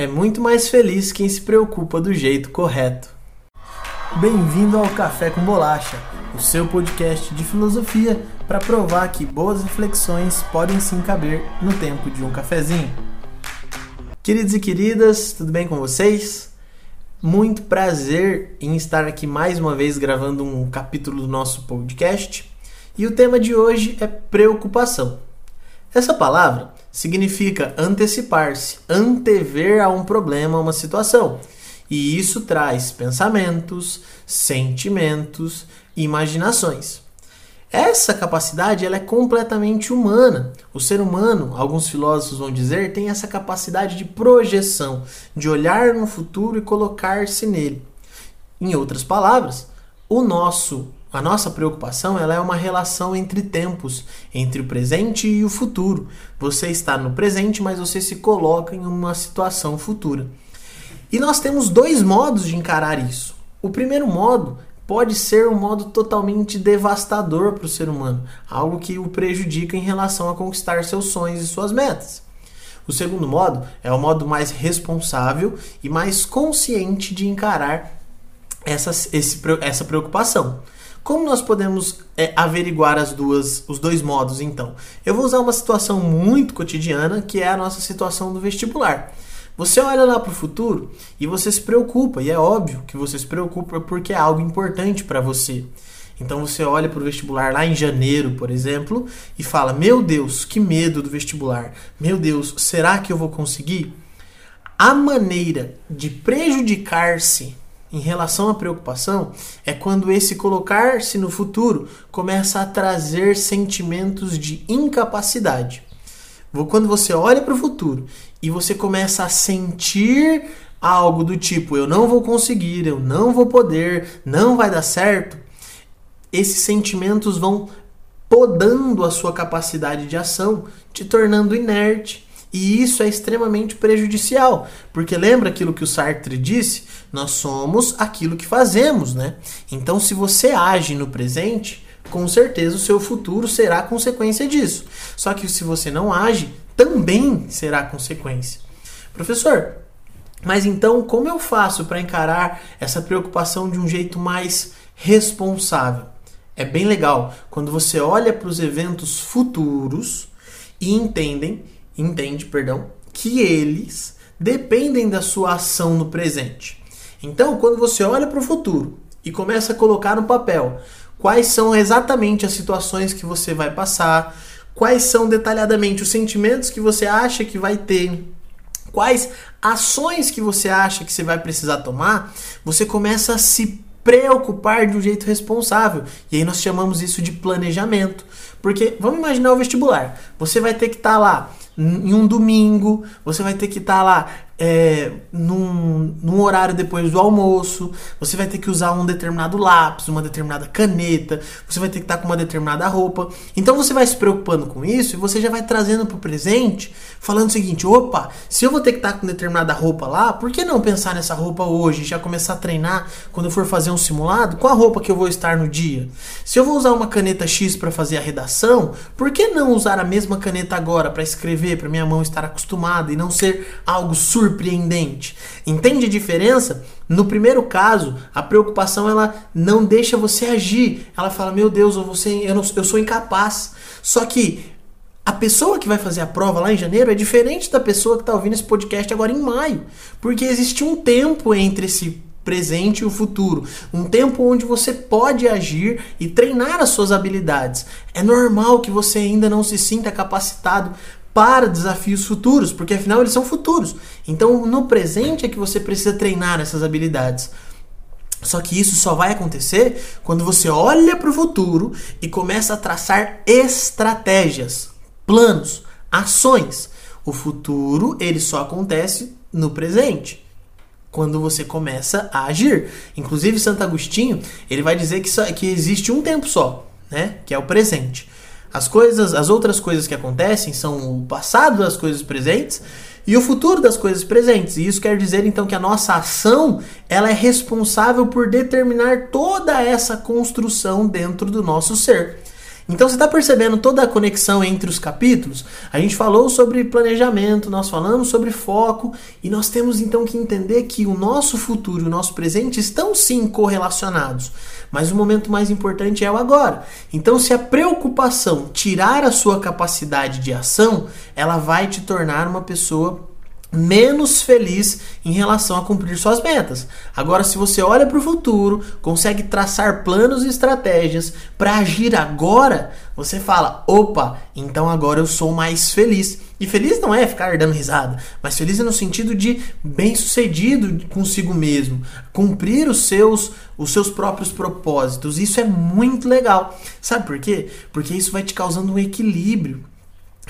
É muito mais feliz quem se preocupa do jeito correto. Bem-vindo ao Café com Bolacha, o seu podcast de filosofia para provar que boas reflexões podem sim caber no tempo de um cafezinho. Queridos e queridas, tudo bem com vocês? Muito prazer em estar aqui mais uma vez gravando um capítulo do nosso podcast. E o tema de hoje é preocupação. Essa palavra significa antecipar-se, antever a um problema, a uma situação. E isso traz pensamentos, sentimentos, imaginações. Essa capacidade ela é completamente humana. O ser humano, alguns filósofos vão dizer, tem essa capacidade de projeção, de olhar no futuro e colocar-se nele. Em outras palavras, o nosso a nossa preocupação ela é uma relação entre tempos, entre o presente e o futuro. Você está no presente, mas você se coloca em uma situação futura. E nós temos dois modos de encarar isso. O primeiro modo pode ser um modo totalmente devastador para o ser humano, algo que o prejudica em relação a conquistar seus sonhos e suas metas. O segundo modo é o modo mais responsável e mais consciente de encarar essa, esse, essa preocupação. Como nós podemos é, averiguar as duas, os dois modos, então? Eu vou usar uma situação muito cotidiana, que é a nossa situação do vestibular. Você olha lá para o futuro e você se preocupa, e é óbvio que você se preocupa porque é algo importante para você. Então você olha para o vestibular lá em janeiro, por exemplo, e fala: Meu Deus, que medo do vestibular! Meu Deus, será que eu vou conseguir? A maneira de prejudicar-se em relação à preocupação é quando esse colocar-se no futuro começa a trazer sentimentos de incapacidade. Quando você olha para o futuro e você começa a sentir algo do tipo eu não vou conseguir, eu não vou poder, não vai dar certo, esses sentimentos vão podando a sua capacidade de ação, te tornando inerte, e isso é extremamente prejudicial, porque lembra aquilo que o Sartre disse? Nós somos aquilo que fazemos, né? Então, se você age no presente, com certeza o seu futuro será consequência disso. Só que se você não age, também será consequência. Professor, mas então como eu faço para encarar essa preocupação de um jeito mais responsável? É bem legal quando você olha para os eventos futuros e entendem entende, perdão, que eles dependem da sua ação no presente. Então, quando você olha para o futuro e começa a colocar no papel quais são exatamente as situações que você vai passar, quais são detalhadamente os sentimentos que você acha que vai ter, quais ações que você acha que você vai precisar tomar, você começa a se preocupar de um jeito responsável. E aí nós chamamos isso de planejamento. Porque vamos imaginar o vestibular. Você vai ter que estar tá lá em um domingo, você vai ter que estar tá lá é, num, num, horário depois do almoço, você vai ter que usar um determinado lápis, uma determinada caneta, você vai ter que estar tá com uma determinada roupa. Então você vai se preocupando com isso e você já vai trazendo para o presente, falando o seguinte: opa, se eu vou ter que estar tá com determinada roupa lá, por que não pensar nessa roupa hoje? Já começar a treinar quando eu for fazer um simulado com a roupa que eu vou estar no dia? Se eu vou usar uma caneta X para fazer a redação, por que não usar a mesma caneta agora para escrever, para minha mão estar acostumada e não ser algo surpreendente? Entende a diferença? No primeiro caso, a preocupação ela não deixa você agir. Ela fala: "Meu Deus, eu, ser, eu, não, eu sou incapaz". Só que a pessoa que vai fazer a prova lá em janeiro é diferente da pessoa que está ouvindo esse podcast agora em maio, porque existe um tempo entre esse presente e o futuro, um tempo onde você pode agir e treinar as suas habilidades. É normal que você ainda não se sinta capacitado para desafios futuros, porque afinal eles são futuros. Então, no presente é que você precisa treinar essas habilidades. Só que isso só vai acontecer quando você olha para o futuro e começa a traçar estratégias, planos, ações. O futuro ele só acontece no presente quando você começa a agir. Inclusive Santo Agostinho ele vai dizer que, só, que existe um tempo só, né? Que é o presente. As coisas, as outras coisas que acontecem são o passado das coisas presentes e o futuro das coisas presentes. E isso quer dizer então que a nossa ação, ela é responsável por determinar toda essa construção dentro do nosso ser. Então você está percebendo toda a conexão entre os capítulos? A gente falou sobre planejamento, nós falamos sobre foco e nós temos então que entender que o nosso futuro e o nosso presente estão sim correlacionados. Mas o momento mais importante é o agora. Então, se a preocupação tirar a sua capacidade de ação, ela vai te tornar uma pessoa menos feliz em relação a cumprir suas metas. Agora, se você olha para o futuro, consegue traçar planos e estratégias para agir agora, você fala: opa, então agora eu sou mais feliz. E feliz não é ficar dando risada, mas feliz é no sentido de bem-sucedido consigo mesmo, cumprir os seus os seus próprios propósitos. Isso é muito legal. Sabe por quê? Porque isso vai te causando um equilíbrio.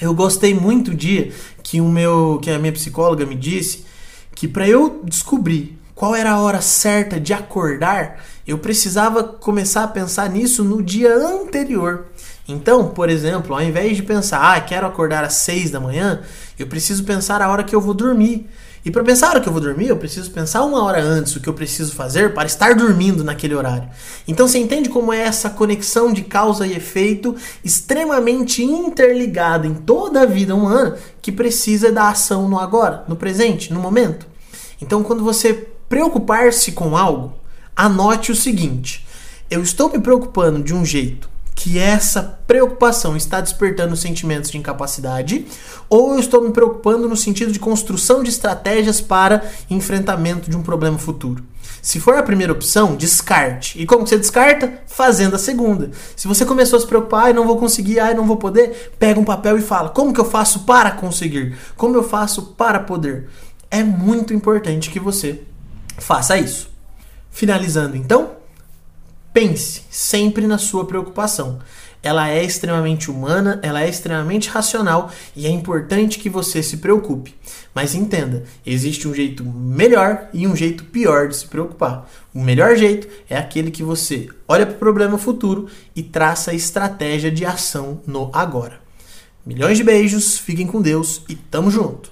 Eu gostei muito dia que o meu, que a minha psicóloga me disse que para eu descobrir qual era a hora certa de acordar, eu precisava começar a pensar nisso no dia anterior. Então, por exemplo, ao invés de pensar, ah, quero acordar às 6 da manhã, eu preciso pensar a hora que eu vou dormir. E para pensar a hora que eu vou dormir, eu preciso pensar uma hora antes o que eu preciso fazer para estar dormindo naquele horário. Então você entende como é essa conexão de causa e efeito extremamente interligada em toda a vida humana que precisa da ação no agora, no presente, no momento. Então quando você preocupar-se com algo, anote o seguinte: eu estou me preocupando de um jeito que essa preocupação está despertando sentimentos de incapacidade, ou eu estou me preocupando no sentido de construção de estratégias para enfrentamento de um problema futuro. Se for a primeira opção, descarte. E como você descarta? Fazendo a segunda. Se você começou a se preocupar, ai, não vou conseguir, ai, não vou poder, pega um papel e fala: como que eu faço para conseguir? Como eu faço para poder? É muito importante que você faça isso. Finalizando então, Pense sempre na sua preocupação. Ela é extremamente humana, ela é extremamente racional e é importante que você se preocupe. Mas entenda, existe um jeito melhor e um jeito pior de se preocupar. O melhor jeito é aquele que você olha para o problema futuro e traça a estratégia de ação no agora. Milhões de beijos, fiquem com Deus e tamo junto!